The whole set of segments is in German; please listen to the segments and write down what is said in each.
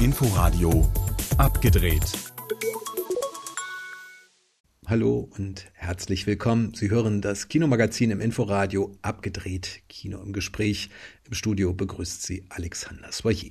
Inforadio abgedreht. Hallo und herzlich willkommen. Sie hören das Kinomagazin im Inforadio abgedreht. Kino im Gespräch. Im Studio begrüßt Sie Alexander Soyer.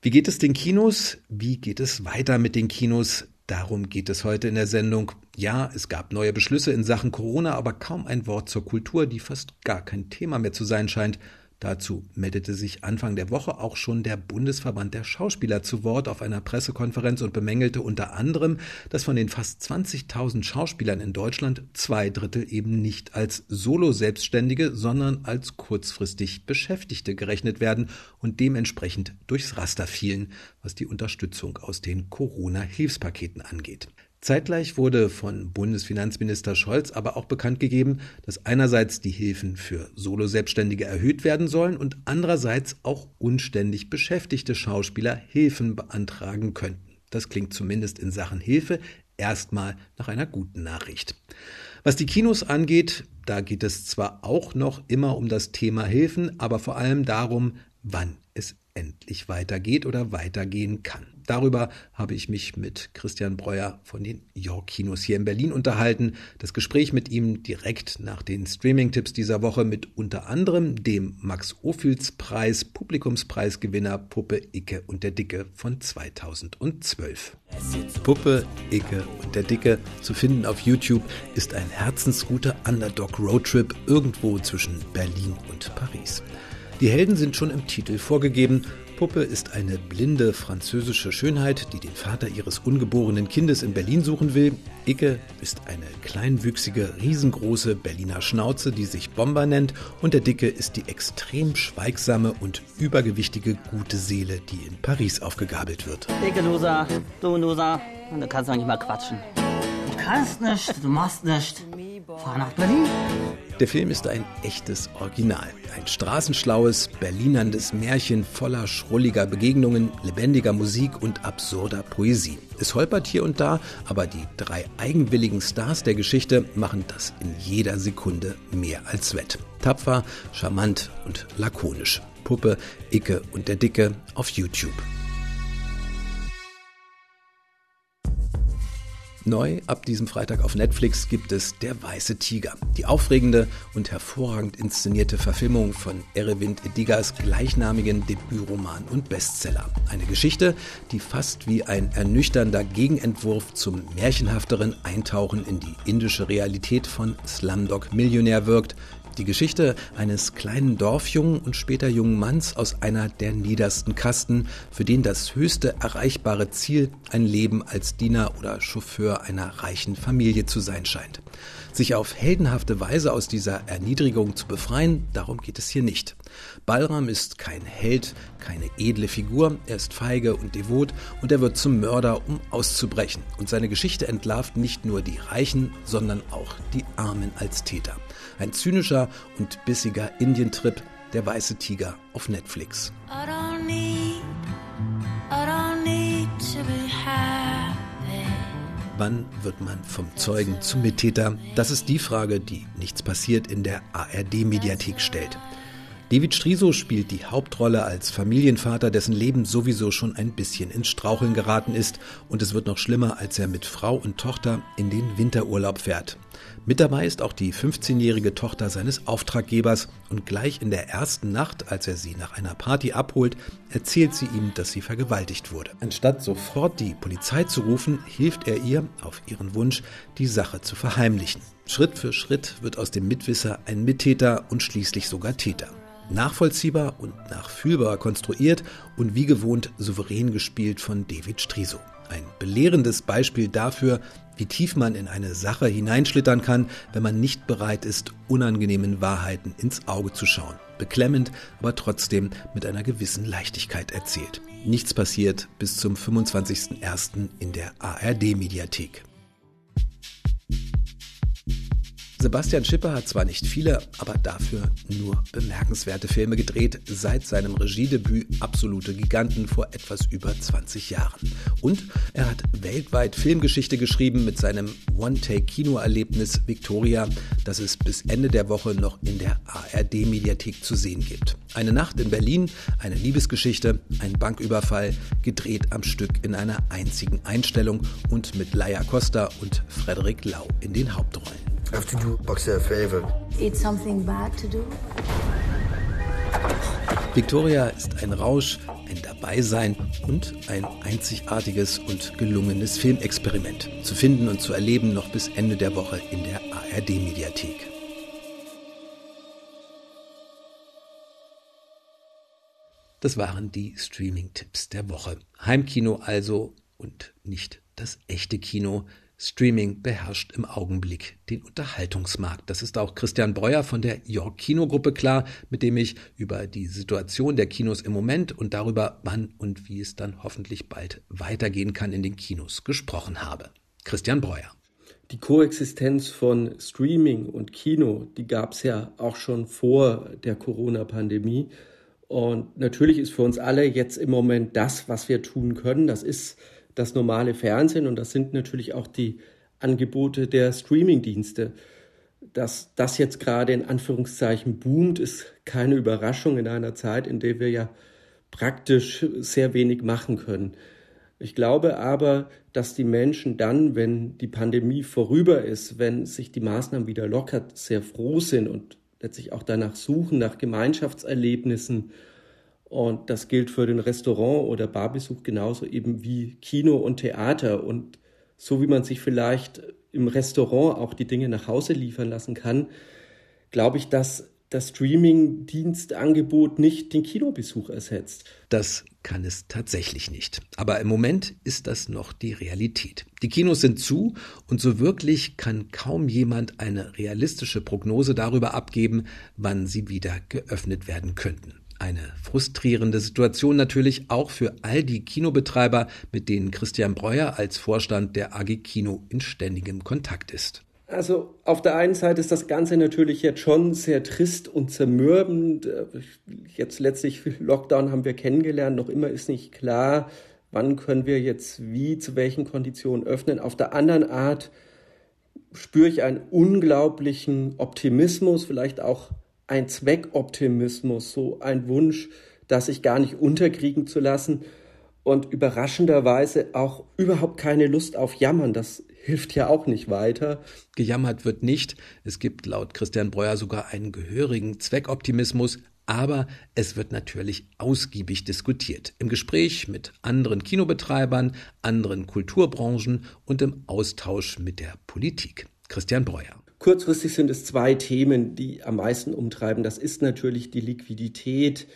Wie geht es den Kinos? Wie geht es weiter mit den Kinos? Darum geht es heute in der Sendung. Ja, es gab neue Beschlüsse in Sachen Corona, aber kaum ein Wort zur Kultur, die fast gar kein Thema mehr zu sein scheint. Dazu meldete sich Anfang der Woche auch schon der Bundesverband der Schauspieler zu Wort auf einer Pressekonferenz und bemängelte unter anderem, dass von den fast 20.000 Schauspielern in Deutschland zwei Drittel eben nicht als Solo-Selbstständige, sondern als kurzfristig Beschäftigte gerechnet werden und dementsprechend durchs Raster fielen, was die Unterstützung aus den Corona-Hilfspaketen angeht. Zeitgleich wurde von Bundesfinanzminister Scholz aber auch bekannt gegeben, dass einerseits die Hilfen für Solo-Selbstständige erhöht werden sollen und andererseits auch unständig beschäftigte Schauspieler Hilfen beantragen könnten. Das klingt zumindest in Sachen Hilfe erstmal nach einer guten Nachricht. Was die Kinos angeht, da geht es zwar auch noch immer um das Thema Hilfen, aber vor allem darum, wann endlich weitergeht oder weitergehen kann. Darüber habe ich mich mit Christian Breuer von den York Kinos hier in Berlin unterhalten. Das Gespräch mit ihm direkt nach den Streaming-Tipps dieser Woche mit unter anderem dem Max-Ophüls-Preis Publikumspreisgewinner Puppe Icke und der Dicke von 2012. Puppe Icke und der Dicke zu finden auf YouTube ist ein herzensguter Underdog-Roadtrip irgendwo zwischen Berlin und Paris. Die Helden sind schon im Titel vorgegeben. Puppe ist eine blinde französische Schönheit, die den Vater ihres ungeborenen Kindes in Berlin suchen will. Icke ist eine kleinwüchsige, riesengroße Berliner Schnauze, die sich Bomber nennt. Und der Dicke ist die extrem schweigsame und übergewichtige gute Seele, die in Paris aufgegabelt wird. Dicke Loser, du Loser, du kannst doch nicht mal quatschen. Du kannst nicht, du machst nicht. Fahr. Der Film ist ein echtes Original. Ein straßenschlaues, berlinerndes Märchen voller schrulliger Begegnungen, lebendiger Musik und absurder Poesie. Es holpert hier und da, aber die drei eigenwilligen Stars der Geschichte machen das in jeder Sekunde mehr als wett. Tapfer, charmant und lakonisch. Puppe, Icke und der Dicke auf YouTube. Neu ab diesem Freitag auf Netflix gibt es Der Weiße Tiger, die aufregende und hervorragend inszenierte Verfilmung von Erevind Edigas gleichnamigen Debütroman und Bestseller. Eine Geschichte, die fast wie ein ernüchternder Gegenentwurf zum märchenhafteren Eintauchen in die indische Realität von Slumdog Millionär wirkt, die Geschichte eines kleinen Dorfjungen und später jungen Manns aus einer der niedersten Kasten, für den das höchste erreichbare Ziel ein Leben als Diener oder Chauffeur einer reichen Familie zu sein scheint. Sich auf heldenhafte Weise aus dieser Erniedrigung zu befreien, darum geht es hier nicht. Balram ist kein Held, keine edle Figur, er ist feige und devot und er wird zum Mörder, um auszubrechen. Und seine Geschichte entlarvt nicht nur die Reichen, sondern auch die Armen als Täter. Ein zynischer und bissiger Indientrip, der weiße Tiger auf Netflix. Wann wird man vom Zeugen zum Mittäter? Das ist die Frage, die nichts passiert in der ARD-Mediathek stellt. David Striso spielt die Hauptrolle als Familienvater, dessen Leben sowieso schon ein bisschen ins Straucheln geraten ist und es wird noch schlimmer, als er mit Frau und Tochter in den Winterurlaub fährt. Mit dabei ist auch die 15-jährige Tochter seines Auftraggebers und gleich in der ersten Nacht, als er sie nach einer Party abholt, erzählt sie ihm, dass sie vergewaltigt wurde. Anstatt sofort die Polizei zu rufen, hilft er ihr, auf ihren Wunsch, die Sache zu verheimlichen. Schritt für Schritt wird aus dem Mitwisser ein Mittäter und schließlich sogar Täter nachvollziehbar und nachfühlbar konstruiert und wie gewohnt souverän gespielt von David Striso. Ein belehrendes Beispiel dafür, wie tief man in eine Sache hineinschlittern kann, wenn man nicht bereit ist, unangenehmen Wahrheiten ins Auge zu schauen. Beklemmend, aber trotzdem mit einer gewissen Leichtigkeit erzählt. Nichts passiert bis zum 25.01. in der ARD-Mediathek. Sebastian Schipper hat zwar nicht viele, aber dafür nur bemerkenswerte Filme gedreht, seit seinem Regiedebüt Absolute Giganten vor etwas über 20 Jahren. Und er hat weltweit Filmgeschichte geschrieben mit seinem One-Take-Kinoerlebnis Victoria, das es bis Ende der Woche noch in der ARD-Mediathek zu sehen gibt. Eine Nacht in Berlin, eine Liebesgeschichte, ein Banküberfall, gedreht am Stück in einer einzigen Einstellung und mit Laia Costa und Frederik Lau in den Hauptrollen. I have to do Boxer a favor. It's something bad to do? Victoria ist ein Rausch, ein Dabeisein und ein einzigartiges und gelungenes Filmexperiment. Zu finden und zu erleben noch bis Ende der Woche in der ARD-Mediathek. Das waren die Streaming-Tipps der Woche. Heimkino also und nicht das echte Kino. Streaming beherrscht im Augenblick den Unterhaltungsmarkt. Das ist auch Christian Breuer von der York Kinogruppe klar, mit dem ich über die Situation der Kinos im Moment und darüber, wann und wie es dann hoffentlich bald weitergehen kann in den Kinos gesprochen habe. Christian Breuer. Die Koexistenz von Streaming und Kino, die gab es ja auch schon vor der Corona-Pandemie. Und natürlich ist für uns alle jetzt im Moment das, was wir tun können, das ist das normale Fernsehen und das sind natürlich auch die Angebote der Streamingdienste. Dass das jetzt gerade in Anführungszeichen boomt, ist keine Überraschung in einer Zeit, in der wir ja praktisch sehr wenig machen können. Ich glaube aber, dass die Menschen dann, wenn die Pandemie vorüber ist, wenn sich die Maßnahmen wieder lockert, sehr froh sind und letztlich auch danach suchen, nach Gemeinschaftserlebnissen. Und das gilt für den Restaurant- oder Barbesuch genauso eben wie Kino und Theater. Und so wie man sich vielleicht im Restaurant auch die Dinge nach Hause liefern lassen kann, glaube ich, dass das Streaming-Dienstangebot nicht den Kinobesuch ersetzt. Das kann es tatsächlich nicht. Aber im Moment ist das noch die Realität. Die Kinos sind zu und so wirklich kann kaum jemand eine realistische Prognose darüber abgeben, wann sie wieder geöffnet werden könnten. Eine frustrierende Situation natürlich auch für all die Kinobetreiber, mit denen Christian Breuer als Vorstand der AG Kino in ständigem Kontakt ist. Also auf der einen Seite ist das Ganze natürlich jetzt schon sehr trist und zermürbend. Jetzt letztlich Lockdown haben wir kennengelernt, noch immer ist nicht klar, wann können wir jetzt wie, zu welchen Konditionen öffnen. Auf der anderen Art spüre ich einen unglaublichen Optimismus, vielleicht auch einen Zweckoptimismus, so ein Wunsch, das sich gar nicht unterkriegen zu lassen und überraschenderweise auch überhaupt keine Lust auf Jammern. Das hilft ja auch nicht weiter. Gejammert wird nicht. Es gibt laut Christian Breuer sogar einen gehörigen Zweckoptimismus, aber es wird natürlich ausgiebig diskutiert. Im Gespräch mit anderen Kinobetreibern, anderen Kulturbranchen und im Austausch mit der Politik. Christian Breuer. Kurzfristig sind es zwei Themen, die am meisten umtreiben. Das ist natürlich die Liquidität,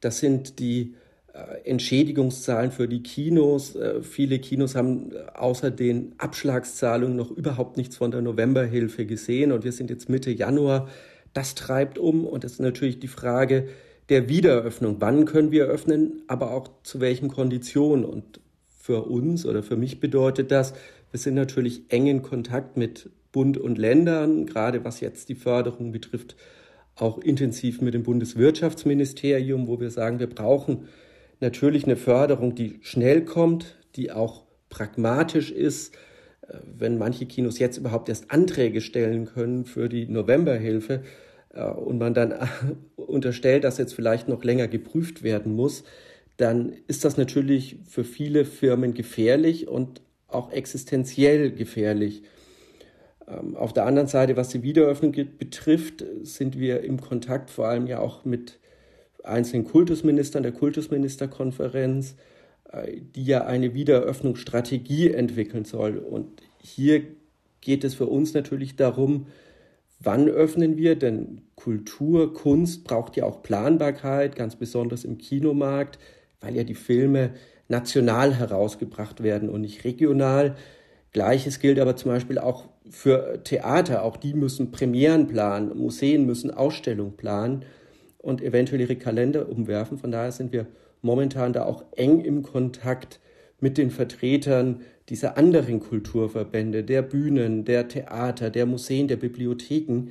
das sind die äh, Entschädigungszahlen für die Kinos. Äh, viele Kinos haben äh, außer den Abschlagszahlungen noch überhaupt nichts von der Novemberhilfe gesehen und wir sind jetzt Mitte Januar. Das treibt um und es ist natürlich die Frage der Wiedereröffnung. Wann können wir öffnen, aber auch zu welchen Konditionen? Und für uns oder für mich bedeutet das, wir sind natürlich eng in Kontakt mit Bund und Ländern, gerade was jetzt die Förderung betrifft, auch intensiv mit dem Bundeswirtschaftsministerium, wo wir sagen, wir brauchen natürlich eine Förderung, die schnell kommt, die auch pragmatisch ist. Äh, wenn manche Kinos jetzt überhaupt erst Anträge stellen können für die Novemberhilfe äh, und man dann unterstellt, dass jetzt vielleicht noch länger geprüft werden muss, dann ist das natürlich für viele Firmen gefährlich und auch existenziell gefährlich. Ähm, auf der anderen Seite, was die Wiederöffnung betrifft, sind wir im Kontakt vor allem ja auch mit einzelnen Kultusministern der Kultusministerkonferenz, äh, die ja eine Wiedereröffnungsstrategie entwickeln soll. Und hier geht es für uns natürlich darum, wann öffnen wir, denn Kultur, Kunst braucht ja auch Planbarkeit, ganz besonders im Kinomarkt, weil ja die Filme national herausgebracht werden und nicht regional. Gleiches gilt aber zum Beispiel auch für Theater. Auch die müssen Premieren planen, Museen müssen Ausstellungen planen und eventuell ihre Kalender umwerfen. Von daher sind wir momentan da auch eng im Kontakt mit den Vertretern dieser anderen Kulturverbände, der Bühnen, der Theater, der Museen, der Bibliotheken,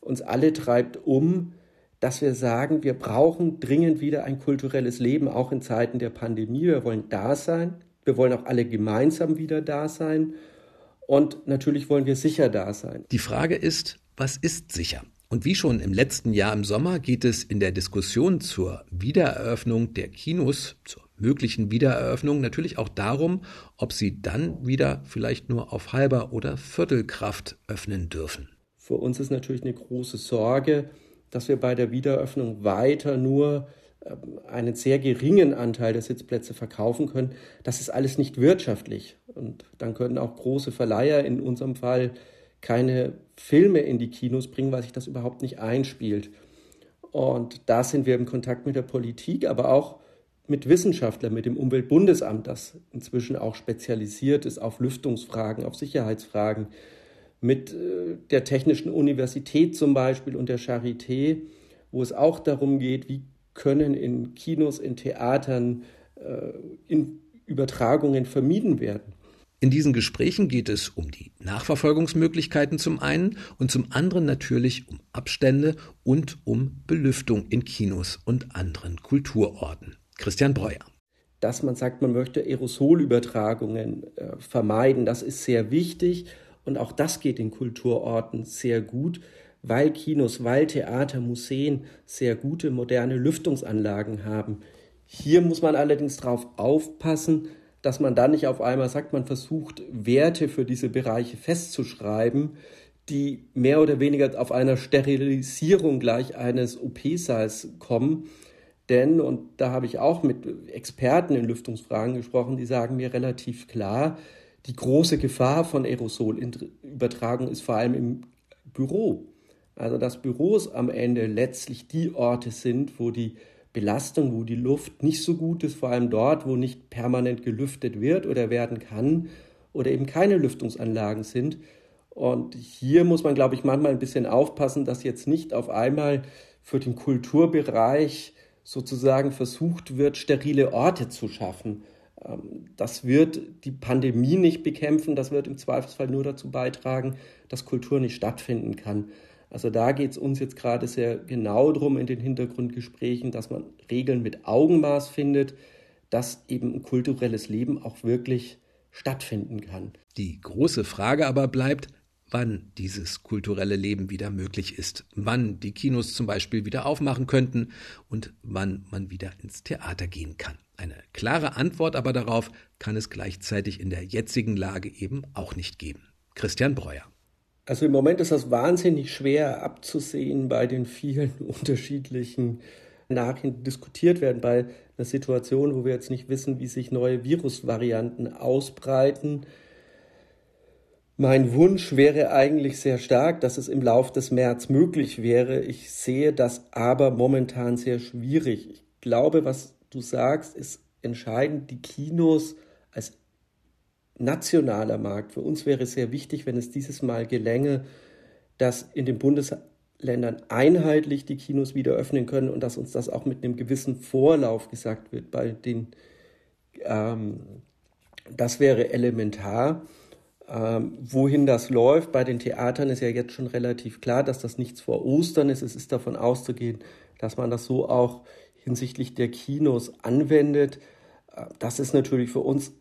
uns alle treibt um, dass wir sagen, wir brauchen dringend wieder ein kulturelles Leben, auch in Zeiten der Pandemie. Wir wollen da sein. Wir wollen auch alle gemeinsam wieder da sein. Und natürlich wollen wir sicher da sein. Die Frage ist, was ist sicher? Und wie schon im letzten Jahr im Sommer geht es in der Diskussion zur Wiedereröffnung der Kinos, zur möglichen Wiedereröffnung natürlich auch darum, ob sie dann wieder vielleicht nur auf halber oder Viertelkraft öffnen dürfen. Für uns ist natürlich eine große Sorge, dass wir bei der Wiedereröffnung weiter nur einen sehr geringen Anteil der Sitzplätze verkaufen können. Das ist alles nicht wirtschaftlich. Und dann können auch große Verleiher in unserem Fall keine Filme in die Kinos bringen, weil sich das überhaupt nicht einspielt. Und da sind wir im Kontakt mit der Politik, aber auch mit Wissenschaftlern, mit dem Umweltbundesamt, das inzwischen auch spezialisiert ist auf Lüftungsfragen, auf Sicherheitsfragen mit äh, der Technischen Universität zum Beispiel und der Charité, wo es auch darum geht, wie können in Kinos, in Theatern äh, in Übertragungen vermieden werden. In diesen Gesprächen geht es um die Nachverfolgungsmöglichkeiten zum einen und zum anderen natürlich um Abstände und um Belüftung in Kinos und anderen Kulturorten. Christian Breuer. Dass man sagt, man möchte Aerosolübertragungen äh, vermeiden, das ist sehr wichtig. Und auch das geht in Kulturorten sehr gut, weil Kinos, weil Theater, Museen sehr gute moderne Lüftungsanlagen haben. Hier muss man allerdings darauf aufpassen, dass man dann nicht auf einmal sagt, man versucht Werte für diese Bereiche festzuschreiben, die mehr oder weniger auf einer Sterilisierung gleich eines OP-Saals kommen. Denn, und da habe ich auch mit Experten in Lüftungsfragen gesprochen, die sagen mir relativ klar, die große Gefahr von Aerosolübertragung ist vor allem im Büro. Also dass Büros am Ende letztlich die Orte sind, wo die Belastung, wo die Luft nicht so gut ist, vor allem dort, wo nicht permanent gelüftet wird oder werden kann oder eben keine Lüftungsanlagen sind. Und hier muss man, glaube ich, manchmal ein bisschen aufpassen, dass jetzt nicht auf einmal für den Kulturbereich sozusagen versucht wird, sterile Orte zu schaffen. Ähm, das wird die Pandemie nicht bekämpfen, das wird im Zweifelsfall nur dazu beitragen, dass Kultur nicht stattfinden kann. Also da geht es uns jetzt gerade sehr genau darum in den Hintergrundgesprächen, dass man Regeln mit Augenmaß findet, dass eben ein kulturelles Leben auch wirklich stattfinden kann. Die große Frage aber bleibt, wann dieses kulturelle Leben wieder möglich ist, wann die Kinos zum Beispiel wieder aufmachen könnten und wann man wieder ins Theater gehen kann. Eine klare Antwort aber darauf kann es gleichzeitig in der jetzigen Lage eben auch nicht geben. Christian Breuer. Also im Moment ist das wahnsinnig schwer abzusehen bei den vielen unterschiedlichen Nachrichten diskutiert werden, bei einer Situation, wo wir jetzt nicht wissen, wie sich neue Virusvarianten ausbreiten. Mein Wunsch wäre eigentlich sehr stark, dass es im Lauf des März möglich wäre. Ich sehe das aber momentan sehr schwierig. Ich glaube, was du sagst, ist entscheidend. Die Kinos als nationaler Markt. Für uns wäre es sehr wichtig, wenn es dieses Mal gelänge, dass in den Bundesländern einheitlich die Kinos wieder öffnen können und dass uns das auch mit einem gewissen Vorlauf gesagt wird. Bei den, ähm, das wäre elementar. Ähm, wohin das läuft, bei den Theatern ist ja jetzt schon relativ klar, dass das nichts vor Ostern ist. Es ist davon auszugehen, dass man das so auch hinsichtlich der Kinos anwendet. Äh, das ist natürlich für uns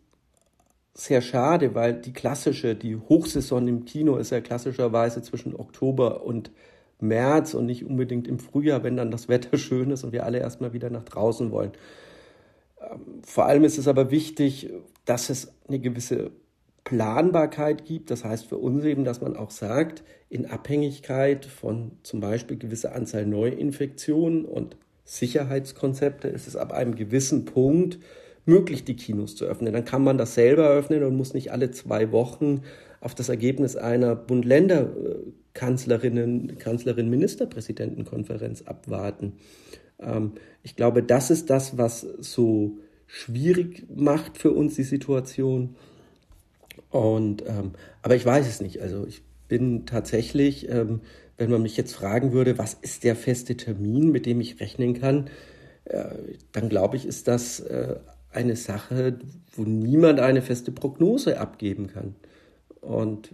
sehr schade, weil die klassische, die Hochsaison im Kino ist ja klassischerweise zwischen Oktober und März und nicht unbedingt im Frühjahr, wenn dann das Wetter schön ist und wir alle erstmal wieder nach draußen wollen. Ähm, vor allem ist es aber wichtig, dass es eine gewisse Planbarkeit gibt. Das heißt für uns eben, dass man auch sagt, in Abhängigkeit von zum Beispiel gewisser Anzahl Neuinfektionen und Sicherheitskonzepte ist es ab einem gewissen Punkt möglich, die Kinos zu öffnen. Dann kann man das selber öffnen und muss nicht alle zwei Wochen auf das Ergebnis einer Bund-Länder-Kanzlerinnen, Kanzlerin, Ministerpräsidentenkonferenz abwarten. Ähm, ich glaube, das ist das, was so schwierig macht für uns die Situation. Und ähm, aber ich weiß es nicht. Also ich bin tatsächlich ähm, wenn man mich jetzt fragen würde, was ist der feste Termin, mit dem ich rechnen kann, äh, dann glaube ich, ist das äh, eine Sache, wo niemand eine feste Prognose abgeben kann. Und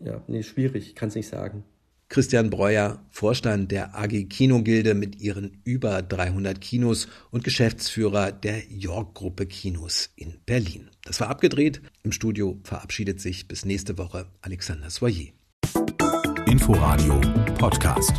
ja, nee, schwierig, kann es nicht sagen. Christian Breuer, Vorstand der AG Kinogilde mit ihren über 300 Kinos und Geschäftsführer der York-Gruppe Kinos in Berlin. Das war abgedreht. Im Studio verabschiedet sich bis nächste Woche Alexander Soyer. Inforadio Podcast.